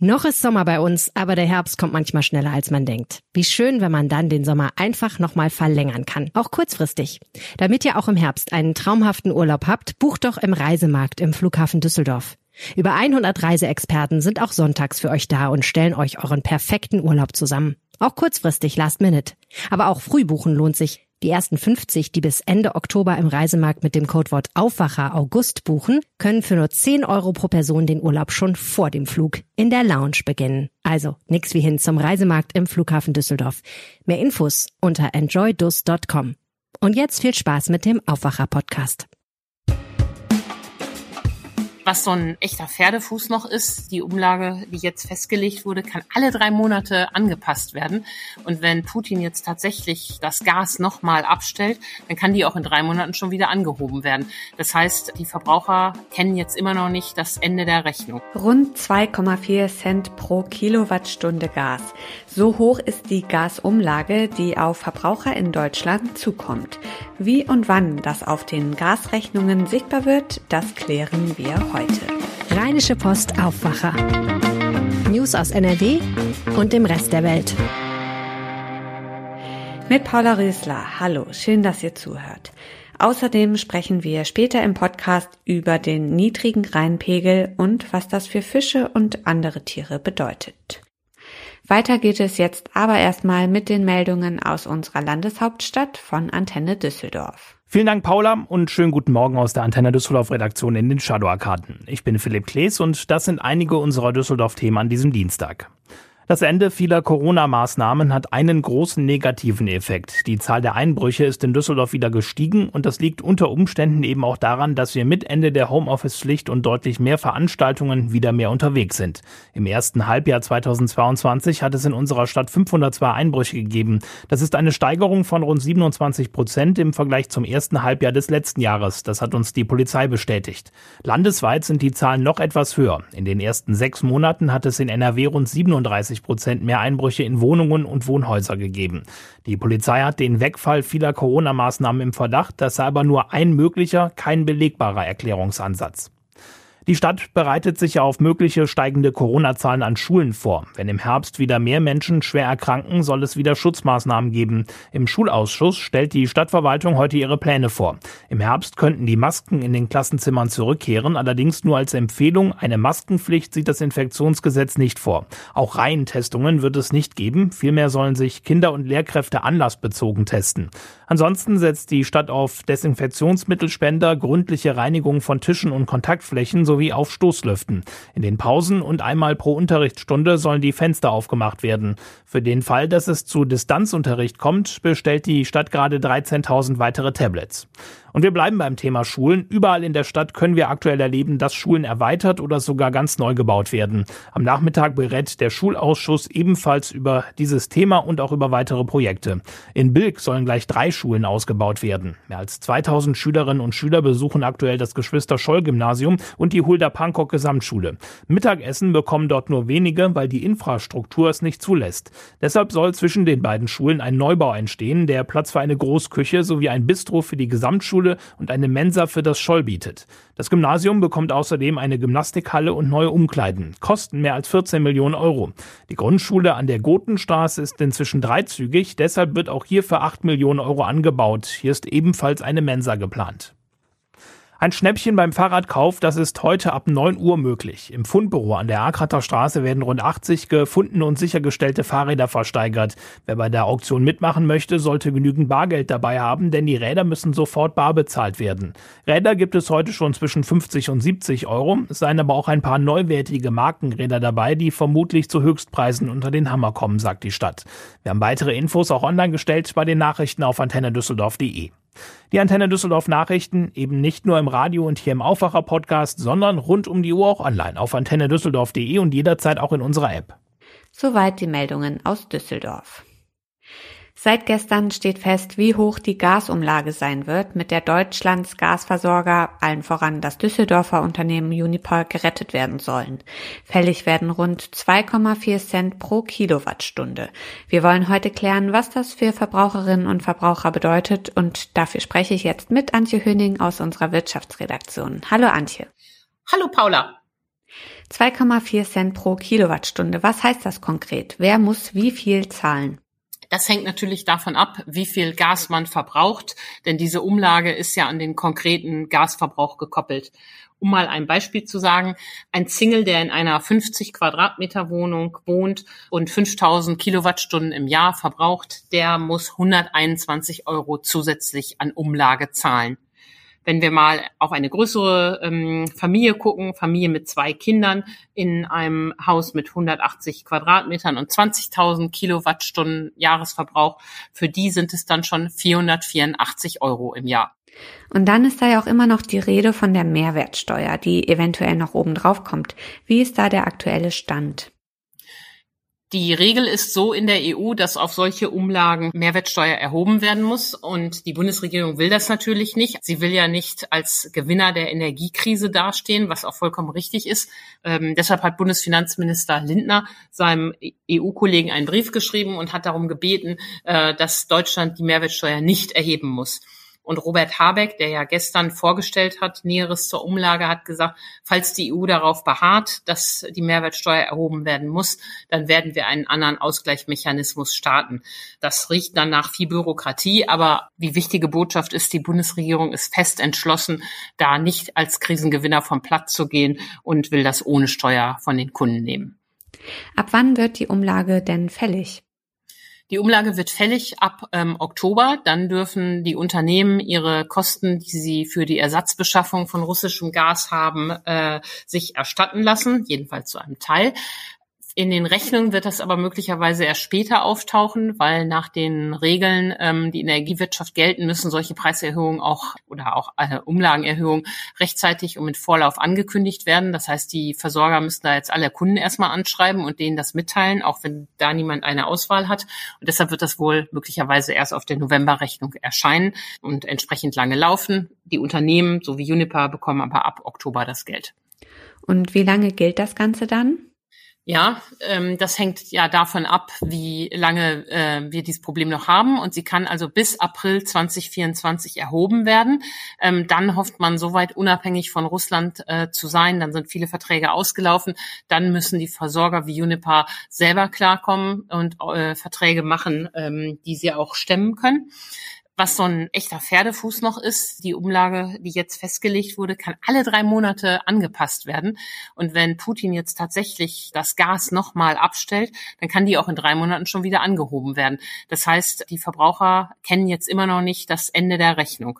Noch ist Sommer bei uns, aber der Herbst kommt manchmal schneller als man denkt. Wie schön, wenn man dann den Sommer einfach nochmal verlängern kann, auch kurzfristig. Damit ihr auch im Herbst einen traumhaften Urlaub habt, bucht doch im Reisemarkt im Flughafen Düsseldorf. Über 100 Reiseexperten sind auch sonntags für euch da und stellen euch euren perfekten Urlaub zusammen. Auch kurzfristig, last minute. Aber auch früh buchen lohnt sich. Die ersten 50, die bis Ende Oktober im Reisemarkt mit dem Codewort Aufwacher August buchen, können für nur 10 Euro pro Person den Urlaub schon vor dem Flug in der Lounge beginnen. Also nix wie hin zum Reisemarkt im Flughafen Düsseldorf. Mehr Infos unter enjoydus.com. Und jetzt viel Spaß mit dem Aufwacher Podcast was so ein echter Pferdefuß noch ist. Die Umlage, die jetzt festgelegt wurde, kann alle drei Monate angepasst werden. Und wenn Putin jetzt tatsächlich das Gas nochmal abstellt, dann kann die auch in drei Monaten schon wieder angehoben werden. Das heißt, die Verbraucher kennen jetzt immer noch nicht das Ende der Rechnung. Rund 2,4 Cent pro Kilowattstunde Gas. So hoch ist die Gasumlage, die auf Verbraucher in Deutschland zukommt. Wie und wann das auf den Gasrechnungen sichtbar wird, das klären wir heute. Rheinische Post Aufwacher. News aus NRW und dem Rest der Welt. Mit Paula Rösler. Hallo, schön, dass ihr zuhört. Außerdem sprechen wir später im Podcast über den niedrigen Rheinpegel und was das für Fische und andere Tiere bedeutet. Weiter geht es jetzt aber erstmal mit den Meldungen aus unserer Landeshauptstadt von Antenne Düsseldorf. Vielen Dank, Paula, und schönen guten Morgen aus der Antenne Düsseldorf Redaktion in den Shadow-Arkaden. Ich bin Philipp Klees und das sind einige unserer Düsseldorf-Themen an diesem Dienstag. Das Ende vieler Corona-Maßnahmen hat einen großen negativen Effekt. Die Zahl der Einbrüche ist in Düsseldorf wieder gestiegen und das liegt unter Umständen eben auch daran, dass wir mit Ende der Homeoffice-Pflicht und deutlich mehr Veranstaltungen wieder mehr unterwegs sind. Im ersten Halbjahr 2022 hat es in unserer Stadt 502 Einbrüche gegeben. Das ist eine Steigerung von rund 27 Prozent im Vergleich zum ersten Halbjahr des letzten Jahres. Das hat uns die Polizei bestätigt. Landesweit sind die Zahlen noch etwas höher. In den ersten sechs Monaten hat es in NRW rund 37 20 Prozent mehr Einbrüche in Wohnungen und Wohnhäuser gegeben. Die Polizei hat den Wegfall vieler Corona-Maßnahmen im Verdacht. Das sei aber nur ein möglicher, kein belegbarer Erklärungsansatz. Die Stadt bereitet sich auf mögliche steigende Corona-Zahlen an Schulen vor. Wenn im Herbst wieder mehr Menschen schwer erkranken, soll es wieder Schutzmaßnahmen geben. Im Schulausschuss stellt die Stadtverwaltung heute ihre Pläne vor. Im Herbst könnten die Masken in den Klassenzimmern zurückkehren, allerdings nur als Empfehlung. Eine Maskenpflicht sieht das Infektionsgesetz nicht vor. Auch Reihentestungen wird es nicht geben. Vielmehr sollen sich Kinder und Lehrkräfte anlassbezogen testen. Ansonsten setzt die Stadt auf Desinfektionsmittelspender, gründliche Reinigung von Tischen und Kontaktflächen sowie sowie auf Stoßlüften. In den Pausen und einmal pro Unterrichtsstunde sollen die Fenster aufgemacht werden. Für den Fall, dass es zu Distanzunterricht kommt, bestellt die Stadt gerade 13.000 weitere Tablets. Und wir bleiben beim Thema Schulen. Überall in der Stadt können wir aktuell erleben, dass Schulen erweitert oder sogar ganz neu gebaut werden. Am Nachmittag berät der Schulausschuss ebenfalls über dieses Thema und auch über weitere Projekte. In Bilk sollen gleich drei Schulen ausgebaut werden. Mehr als 2000 Schülerinnen und Schüler besuchen aktuell das Geschwister-Scholl-Gymnasium und die Hulda-Pankok-Gesamtschule. Mittagessen bekommen dort nur wenige, weil die Infrastruktur es nicht zulässt. Deshalb soll zwischen den beiden Schulen ein Neubau entstehen, der Platz für eine Großküche sowie ein Bistro für die Gesamtschule Grundschule und eine Mensa für das Scholl bietet. Das Gymnasium bekommt außerdem eine Gymnastikhalle und neue Umkleiden. Kosten mehr als 14 Millionen Euro. Die Grundschule an der Gotenstraße ist inzwischen dreizügig, deshalb wird auch hier für 8 Millionen Euro angebaut. Hier ist ebenfalls eine Mensa geplant. Ein Schnäppchen beim Fahrradkauf, das ist heute ab 9 Uhr möglich. Im Fundbüro an der Akrater Straße werden rund 80 gefundene und sichergestellte Fahrräder versteigert. Wer bei der Auktion mitmachen möchte, sollte genügend Bargeld dabei haben, denn die Räder müssen sofort bar bezahlt werden. Räder gibt es heute schon zwischen 50 und 70 Euro. Es seien aber auch ein paar neuwertige Markenräder dabei, die vermutlich zu Höchstpreisen unter den Hammer kommen, sagt die Stadt. Wir haben weitere Infos auch online gestellt bei den Nachrichten auf antennedüsseldorf.de. Die Antenne Düsseldorf Nachrichten eben nicht nur im Radio und hier im Aufwacher Podcast, sondern rund um die Uhr auch online auf antennedüsseldorf.de und jederzeit auch in unserer App. Soweit die Meldungen aus Düsseldorf. Seit gestern steht fest, wie hoch die Gasumlage sein wird, mit der Deutschlands Gasversorger, allen voran das Düsseldorfer Unternehmen Uniper, gerettet werden sollen. Fällig werden rund 2,4 Cent pro Kilowattstunde. Wir wollen heute klären, was das für Verbraucherinnen und Verbraucher bedeutet und dafür spreche ich jetzt mit Antje Höning aus unserer Wirtschaftsredaktion. Hallo Antje. Hallo Paula. 2,4 Cent pro Kilowattstunde. Was heißt das konkret? Wer muss wie viel zahlen? Das hängt natürlich davon ab, wie viel Gas man verbraucht, denn diese Umlage ist ja an den konkreten Gasverbrauch gekoppelt. Um mal ein Beispiel zu sagen, ein Single, der in einer 50 Quadratmeter Wohnung wohnt und 5000 Kilowattstunden im Jahr verbraucht, der muss 121 Euro zusätzlich an Umlage zahlen. Wenn wir mal auf eine größere ähm, Familie gucken, Familie mit zwei Kindern in einem Haus mit 180 Quadratmetern und 20.000 Kilowattstunden Jahresverbrauch, für die sind es dann schon 484 Euro im Jahr. Und dann ist da ja auch immer noch die Rede von der Mehrwertsteuer, die eventuell noch oben drauf kommt. Wie ist da der aktuelle Stand? Die Regel ist so in der EU, dass auf solche Umlagen Mehrwertsteuer erhoben werden muss. Und die Bundesregierung will das natürlich nicht. Sie will ja nicht als Gewinner der Energiekrise dastehen, was auch vollkommen richtig ist. Ähm, deshalb hat Bundesfinanzminister Lindner seinem EU-Kollegen einen Brief geschrieben und hat darum gebeten, äh, dass Deutschland die Mehrwertsteuer nicht erheben muss. Und Robert Habeck, der ja gestern vorgestellt hat, Näheres zur Umlage, hat gesagt, falls die EU darauf beharrt, dass die Mehrwertsteuer erhoben werden muss, dann werden wir einen anderen Ausgleichsmechanismus starten. Das riecht dann nach viel Bürokratie, aber die wichtige Botschaft ist, die Bundesregierung ist fest entschlossen, da nicht als Krisengewinner vom Platz zu gehen und will das ohne Steuer von den Kunden nehmen. Ab wann wird die Umlage denn fällig? Die Umlage wird fällig ab ähm, Oktober. Dann dürfen die Unternehmen ihre Kosten, die sie für die Ersatzbeschaffung von russischem Gas haben, äh, sich erstatten lassen, jedenfalls zu einem Teil. In den Rechnungen wird das aber möglicherweise erst später auftauchen, weil nach den Regeln, ähm, die in der Energiewirtschaft gelten, müssen solche Preiserhöhungen auch oder auch äh, Umlagenerhöhungen rechtzeitig und mit Vorlauf angekündigt werden. Das heißt, die Versorger müssen da jetzt alle Kunden erstmal anschreiben und denen das mitteilen, auch wenn da niemand eine Auswahl hat. Und deshalb wird das wohl möglicherweise erst auf der Novemberrechnung erscheinen und entsprechend lange laufen. Die Unternehmen, so wie Juniper, bekommen aber ab Oktober das Geld. Und wie lange gilt das Ganze dann? Ja, ähm, das hängt ja davon ab, wie lange äh, wir dieses Problem noch haben. Und sie kann also bis April 2024 erhoben werden. Ähm, dann hofft man, soweit unabhängig von Russland äh, zu sein. Dann sind viele Verträge ausgelaufen. Dann müssen die Versorger wie Unipa selber klarkommen und äh, Verträge machen, ähm, die sie auch stemmen können was so ein echter Pferdefuß noch ist. Die Umlage, die jetzt festgelegt wurde, kann alle drei Monate angepasst werden. Und wenn Putin jetzt tatsächlich das Gas nochmal abstellt, dann kann die auch in drei Monaten schon wieder angehoben werden. Das heißt, die Verbraucher kennen jetzt immer noch nicht das Ende der Rechnung.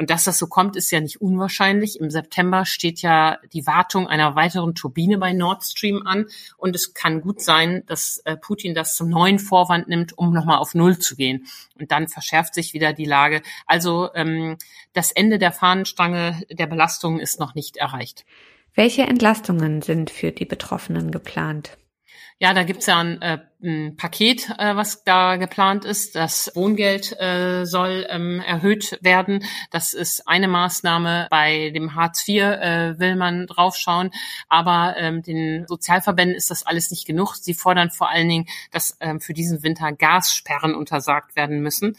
Und dass das so kommt, ist ja nicht unwahrscheinlich. Im September steht ja die Wartung einer weiteren Turbine bei Nord Stream an. Und es kann gut sein, dass äh, Putin das zum neuen Vorwand nimmt, um nochmal auf Null zu gehen. Und dann verschärft sich wieder die Lage. Also ähm, das Ende der Fahnenstange der Belastung ist noch nicht erreicht. Welche Entlastungen sind für die Betroffenen geplant? Ja, da gibt's ja ein, äh, ein Paket, äh, was da geplant ist. Das Wohngeld äh, soll ähm, erhöht werden. Das ist eine Maßnahme. Bei dem Hartz IV äh, will man draufschauen. Aber ähm, den Sozialverbänden ist das alles nicht genug. Sie fordern vor allen Dingen, dass ähm, für diesen Winter Gassperren untersagt werden müssen.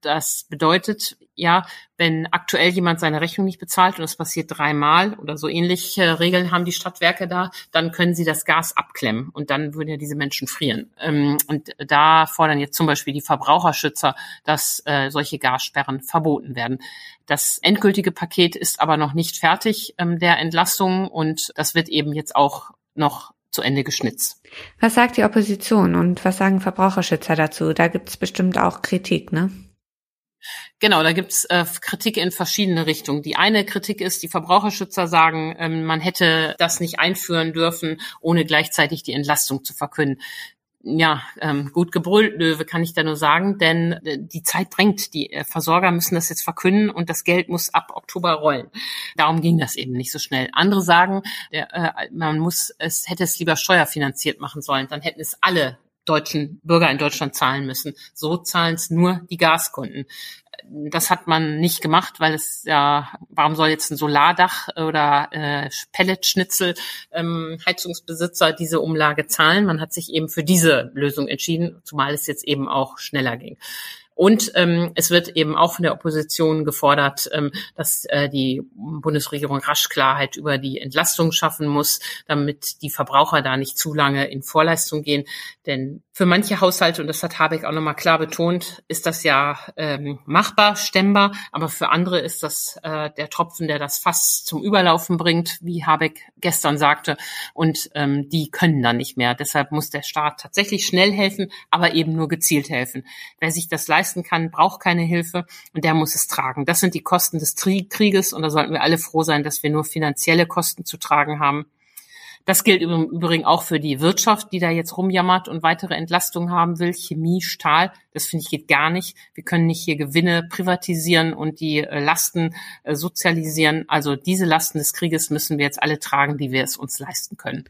Das bedeutet, ja, wenn aktuell jemand seine Rechnung nicht bezahlt und es passiert dreimal oder so ähnliche Regeln haben die Stadtwerke da, dann können sie das Gas abklemmen und dann würden ja diese Menschen frieren. Ähm, und da fordern jetzt zum Beispiel die Verbraucherschützer, dass äh, solche Gassperren verboten werden. Das endgültige Paket ist aber noch nicht fertig ähm, der Entlastung und das wird eben jetzt auch noch zu Ende geschnitzt. Was sagt die Opposition und was sagen Verbraucherschützer dazu? Da gibt es bestimmt auch Kritik, ne? Genau, da gibt's äh, Kritik in verschiedene Richtungen. Die eine Kritik ist, die Verbraucherschützer sagen, ähm, man hätte das nicht einführen dürfen, ohne gleichzeitig die Entlastung zu verkünden. Ja, ähm, gut gebrüllt, Löwe, kann ich da nur sagen, denn äh, die Zeit drängt. Die äh, Versorger müssen das jetzt verkünden und das Geld muss ab Oktober rollen. Darum ging das eben nicht so schnell. Andere sagen, der, äh, man muss es hätte es lieber steuerfinanziert machen sollen, dann hätten es alle deutschen Bürger in Deutschland zahlen müssen. So zahlen es nur die Gaskunden. Das hat man nicht gemacht, weil es ja, warum soll jetzt ein Solardach oder äh, Pelletschnitzel ähm, Heizungsbesitzer diese Umlage zahlen? Man hat sich eben für diese Lösung entschieden, zumal es jetzt eben auch schneller ging. Und ähm, es wird eben auch von der Opposition gefordert, ähm, dass äh, die Bundesregierung rasch Klarheit über die Entlastung schaffen muss, damit die Verbraucher da nicht zu lange in Vorleistung gehen. Denn für manche Haushalte, und das hat Habeck auch nochmal klar betont, ist das ja ähm, machbar, stemmbar, aber für andere ist das äh, der Tropfen, der das Fass zum Überlaufen bringt, wie Habeck gestern sagte. Und ähm, die können dann nicht mehr. Deshalb muss der Staat tatsächlich schnell helfen, aber eben nur gezielt helfen. Wer sich das leisten kann, braucht keine Hilfe und der muss es tragen. Das sind die Kosten des Krieges und da sollten wir alle froh sein, dass wir nur finanzielle Kosten zu tragen haben. Das gilt im Übrigen auch für die Wirtschaft, die da jetzt rumjammert und weitere Entlastungen haben will. Chemie, Stahl, das finde ich geht gar nicht. Wir können nicht hier Gewinne privatisieren und die äh, Lasten äh, sozialisieren. Also diese Lasten des Krieges müssen wir jetzt alle tragen, die wir es uns leisten können.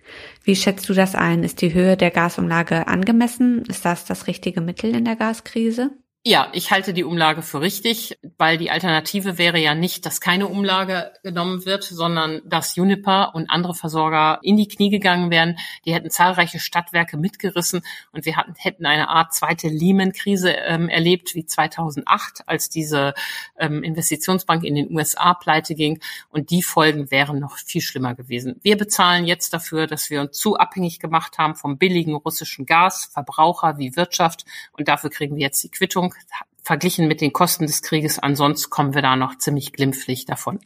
Wie schätzt du das ein? Ist die Höhe der Gasumlage angemessen? Ist das das richtige Mittel in der Gaskrise? Ja, ich halte die Umlage für richtig, weil die Alternative wäre ja nicht, dass keine Umlage genommen wird, sondern dass Juniper und andere Versorger in die Knie gegangen wären. Die hätten zahlreiche Stadtwerke mitgerissen und wir hatten, hätten eine Art zweite Lehman-Krise ähm, erlebt wie 2008, als diese ähm, Investitionsbank in den USA pleite ging. Und die Folgen wären noch viel schlimmer gewesen. Wir bezahlen jetzt dafür, dass wir uns zu abhängig gemacht haben vom billigen russischen Gas, Verbraucher wie Wirtschaft. Und dafür kriegen wir jetzt die Quittung Leistung verglichen mit den Kosten des Krieges. Ansonsten kommen wir da noch ziemlich glimpflich davon.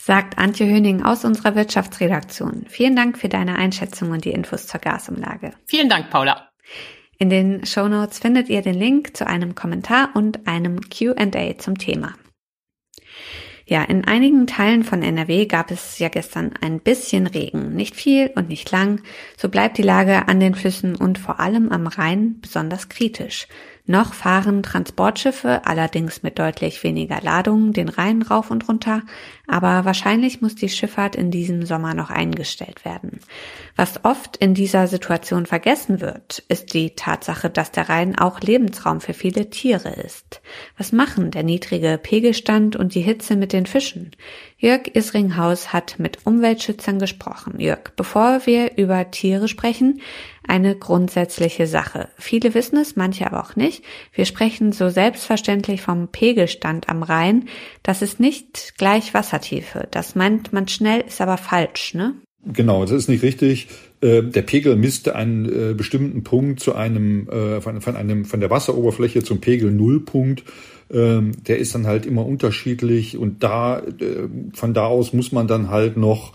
Sagt Antje Höning aus unserer Wirtschaftsredaktion. Vielen Dank für deine Einschätzung und die Infos zur Gasumlage. Vielen Dank, Paula. In den Show Notes findet ihr den Link zu einem Kommentar und einem Q&A zum Thema. Ja, in einigen Teilen von NRW gab es ja gestern ein bisschen Regen. Nicht viel und nicht lang. So bleibt die Lage an den Flüssen und vor allem am Rhein besonders kritisch. Noch fahren Transportschiffe, allerdings mit deutlich weniger Ladung, den Rhein rauf und runter, aber wahrscheinlich muss die Schifffahrt in diesem Sommer noch eingestellt werden. Was oft in dieser Situation vergessen wird, ist die Tatsache, dass der Rhein auch Lebensraum für viele Tiere ist. Was machen der niedrige Pegelstand und die Hitze mit den Fischen? Jörg Isringhaus hat mit Umweltschützern gesprochen. Jörg, bevor wir über Tiere sprechen, eine grundsätzliche Sache. Viele wissen es, manche aber auch nicht. Wir sprechen so selbstverständlich vom Pegelstand am Rhein. Das ist nicht gleich Wassertiefe. Das meint man schnell, ist aber falsch, ne? Genau, das ist nicht richtig. Äh, der Pegel misst einen äh, bestimmten Punkt zu einem äh, von, einem von der Wasseroberfläche zum Pegel Nullpunkt. Ähm, der ist dann halt immer unterschiedlich und da von da aus muss man dann halt noch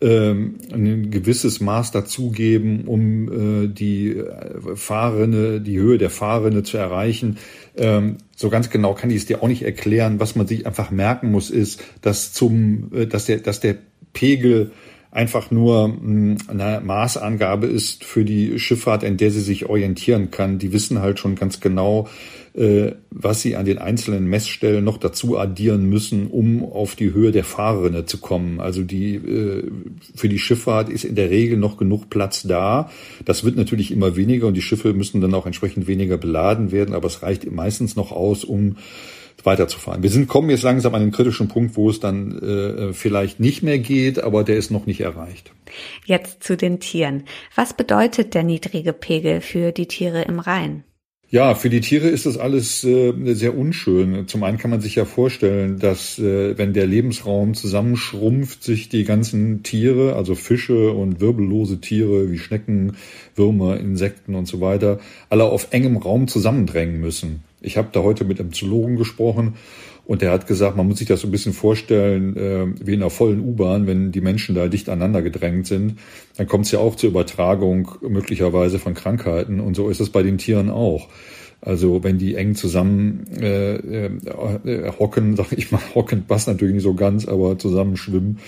ähm, ein gewisses Maß dazugeben, um äh, die äh, Fahrrinne, die Höhe der Fahrrinne zu erreichen. Ähm, so ganz genau kann ich es dir auch nicht erklären. Was man sich einfach merken muss, ist, dass zum, äh, dass der, dass der Pegel einfach nur hm, eine Maßangabe ist für die Schifffahrt, in der sie sich orientieren kann. Die wissen halt schon ganz genau, äh, was sie an den einzelnen Messstellen noch dazu addieren müssen, um auf die Höhe der Fahrrinne zu kommen. Also die äh, für die Schifffahrt ist in der Regel noch genug Platz da. Das wird natürlich immer weniger und die Schiffe müssen dann auch entsprechend weniger beladen werden, aber es reicht meistens noch aus, um weiterzufahren. Wir sind kommen jetzt langsam an den kritischen Punkt, wo es dann äh, vielleicht nicht mehr geht, aber der ist noch nicht erreicht. Jetzt zu den Tieren. Was bedeutet der niedrige Pegel für die Tiere im Rhein? Ja, für die Tiere ist das alles äh, sehr unschön. Zum einen kann man sich ja vorstellen, dass äh, wenn der Lebensraum zusammenschrumpft, sich die ganzen Tiere, also Fische und wirbellose Tiere wie Schnecken, Würmer, Insekten und so weiter, alle auf engem Raum zusammendrängen müssen. Ich habe da heute mit einem Zoologen gesprochen und der hat gesagt, man muss sich das so ein bisschen vorstellen äh, wie in einer vollen U-Bahn, wenn die Menschen da dicht aneinander gedrängt sind, dann kommt es ja auch zur Übertragung möglicherweise von Krankheiten und so ist es bei den Tieren auch. Also wenn die eng zusammen äh, äh, hocken, sag ich mal, hocken passt natürlich nicht so ganz, aber zusammen schwimmen,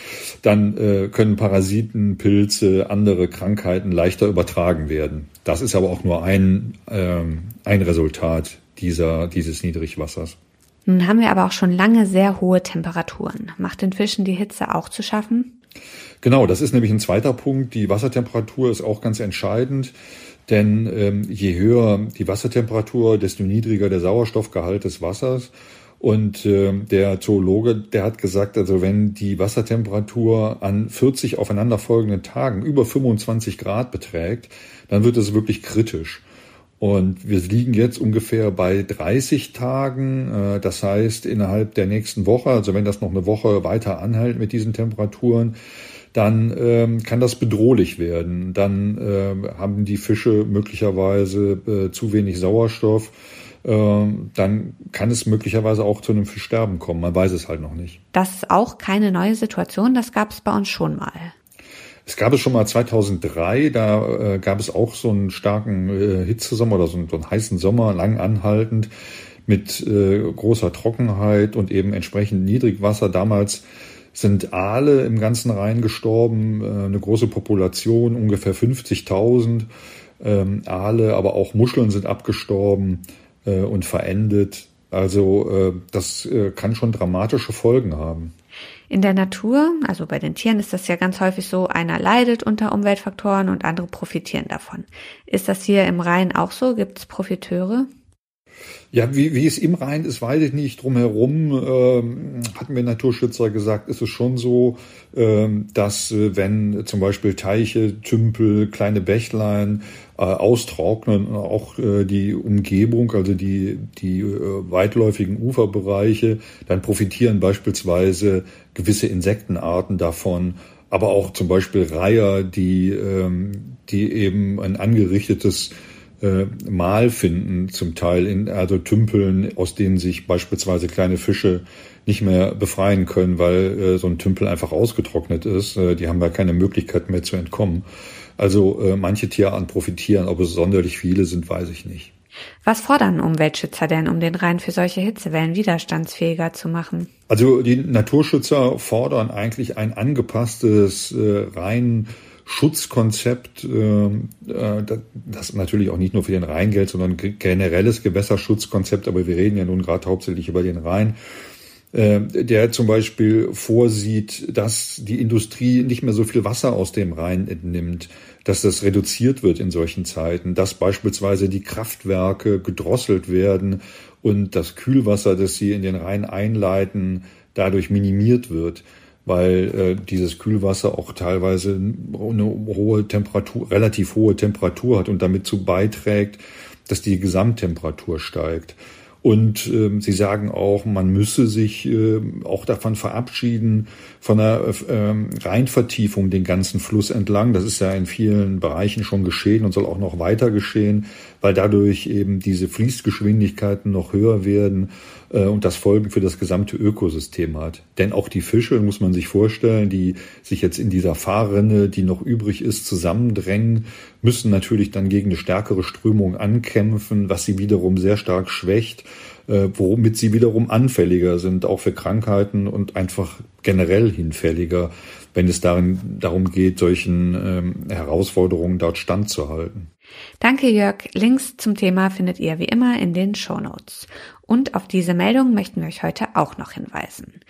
dann äh, können Parasiten, Pilze, andere Krankheiten leichter übertragen werden. Das ist aber auch nur ein, äh, ein Resultat dieser, dieses Niedrigwassers. Nun haben wir aber auch schon lange sehr hohe Temperaturen. Macht den Fischen die Hitze auch zu schaffen? Genau, das ist nämlich ein zweiter Punkt. Die Wassertemperatur ist auch ganz entscheidend. Denn ähm, je höher die Wassertemperatur, desto niedriger der Sauerstoffgehalt des Wassers. Und äh, der Zoologe, der hat gesagt, also wenn die Wassertemperatur an 40 aufeinanderfolgenden Tagen über 25 Grad beträgt, dann wird es wirklich kritisch. Und wir liegen jetzt ungefähr bei 30 Tagen. Äh, das heißt, innerhalb der nächsten Woche, also wenn das noch eine Woche weiter anhält mit diesen Temperaturen, dann ähm, kann das bedrohlich werden. Dann äh, haben die Fische möglicherweise äh, zu wenig Sauerstoff. Äh, dann kann es möglicherweise auch zu einem Fischsterben kommen. Man weiß es halt noch nicht. Das ist auch keine neue Situation. Das gab es bei uns schon mal. Es gab es schon mal 2003, da äh, gab es auch so einen starken äh, Hitzesommer oder so, einen, so einen heißen Sommer, lang anhaltend, mit äh, großer Trockenheit und eben entsprechend Niedrigwasser. Damals sind Aale im ganzen Rhein gestorben, äh, eine große Population, ungefähr 50.000 ähm, Aale, aber auch Muscheln sind abgestorben äh, und verendet. Also äh, das äh, kann schon dramatische Folgen haben. In der Natur, also bei den Tieren, ist das ja ganz häufig so, einer leidet unter Umweltfaktoren und andere profitieren davon. Ist das hier im Rhein auch so? Gibt es Profiteure? Ja, wie, wie es im Rhein ist, weiß ich nicht. Drumherum ähm, hatten wir Naturschützer gesagt, ist es schon so, ähm, dass äh, wenn zum Beispiel Teiche, Tümpel, kleine Bächlein äh, austrocknen, auch äh, die Umgebung, also die, die äh, weitläufigen Uferbereiche, dann profitieren beispielsweise gewisse Insektenarten davon, aber auch zum Beispiel Reiher, die, ähm, die eben ein angerichtetes äh, Mal finden, zum Teil in also Tümpeln, aus denen sich beispielsweise kleine Fische nicht mehr befreien können, weil äh, so ein Tümpel einfach ausgetrocknet ist. Äh, die haben ja keine Möglichkeit mehr zu entkommen. Also äh, manche Tierarten profitieren, ob es sonderlich viele sind, weiß ich nicht. Was fordern Umweltschützer denn, um den Rhein für solche Hitzewellen widerstandsfähiger zu machen? Also die Naturschützer fordern eigentlich ein angepasstes äh, Rhein Schutzkonzept, äh, äh, das natürlich auch nicht nur für den Rhein gilt, sondern generelles Gewässerschutzkonzept, aber wir reden ja nun gerade hauptsächlich über den Rhein, äh, der zum Beispiel vorsieht, dass die Industrie nicht mehr so viel Wasser aus dem Rhein entnimmt, dass das reduziert wird in solchen Zeiten, dass beispielsweise die Kraftwerke gedrosselt werden und das Kühlwasser, das sie in den Rhein einleiten, dadurch minimiert wird weil äh, dieses Kühlwasser auch teilweise eine hohe Temperatur, relativ hohe Temperatur hat und damit zu beiträgt, dass die Gesamttemperatur steigt. Und ähm, sie sagen auch, man müsse sich äh, auch davon verabschieden, von einer äh, Reinvertiefung den ganzen Fluss entlang. Das ist ja in vielen Bereichen schon geschehen und soll auch noch weiter geschehen, weil dadurch eben diese Fließgeschwindigkeiten noch höher werden äh, und das Folgen für das gesamte Ökosystem hat. Denn auch die Fische, muss man sich vorstellen, die sich jetzt in dieser Fahrrinne, die noch übrig ist, zusammendrängen, müssen natürlich dann gegen eine stärkere Strömung ankämpfen, was sie wiederum sehr stark schwächt, äh, womit sie wiederum anfälliger sind, auch für Krankheiten und einfach generell hinfälliger, wenn es darin, darum geht, solchen ähm, Herausforderungen dort standzuhalten. Danke Jörg. Links zum Thema findet ihr wie immer in den Show Notes. Und auf diese Meldung möchten wir euch heute auch noch hinweisen.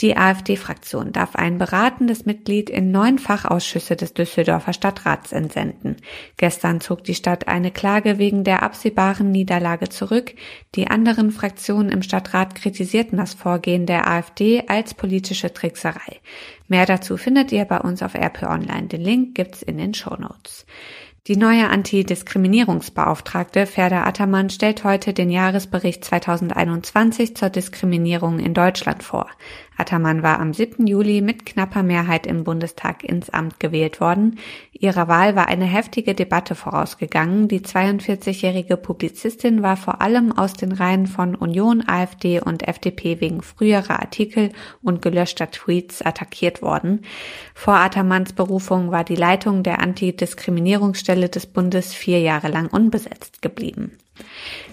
Die AfD-Fraktion darf ein beratendes Mitglied in neun Fachausschüsse des Düsseldorfer Stadtrats entsenden. Gestern zog die Stadt eine Klage wegen der absehbaren Niederlage zurück. Die anderen Fraktionen im Stadtrat kritisierten das Vorgehen der AfD als politische Trickserei. Mehr dazu findet ihr bei uns auf RP Online. Den Link gibt's in den Show Notes. Die neue Antidiskriminierungsbeauftragte Ferda Attermann stellt heute den Jahresbericht 2021 zur Diskriminierung in Deutschland vor. Attermann war am 7. Juli mit knapper Mehrheit im Bundestag ins Amt gewählt worden. Ihrer Wahl war eine heftige Debatte vorausgegangen. Die 42-jährige Publizistin war vor allem aus den Reihen von Union, AfD und FDP wegen früherer Artikel und gelöschter Tweets attackiert worden. Vor Attermanns Berufung war die Leitung der Antidiskriminierungsstelle des Bundes vier Jahre lang unbesetzt geblieben.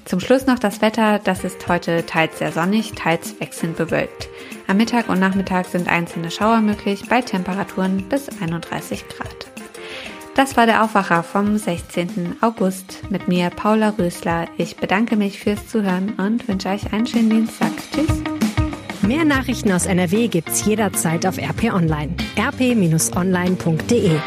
Zum Schluss noch das Wetter. Das ist heute teils sehr sonnig, teils wechselnd bewölkt. Am Mittag und Nachmittag sind einzelne Schauer möglich bei Temperaturen bis 31 Grad. Das war der Aufwacher vom 16. August mit mir, Paula Rösler. Ich bedanke mich fürs Zuhören und wünsche euch einen schönen Dienstag. Tschüss. Mehr Nachrichten aus NRW gibt's jederzeit auf RP Online. rp-online.de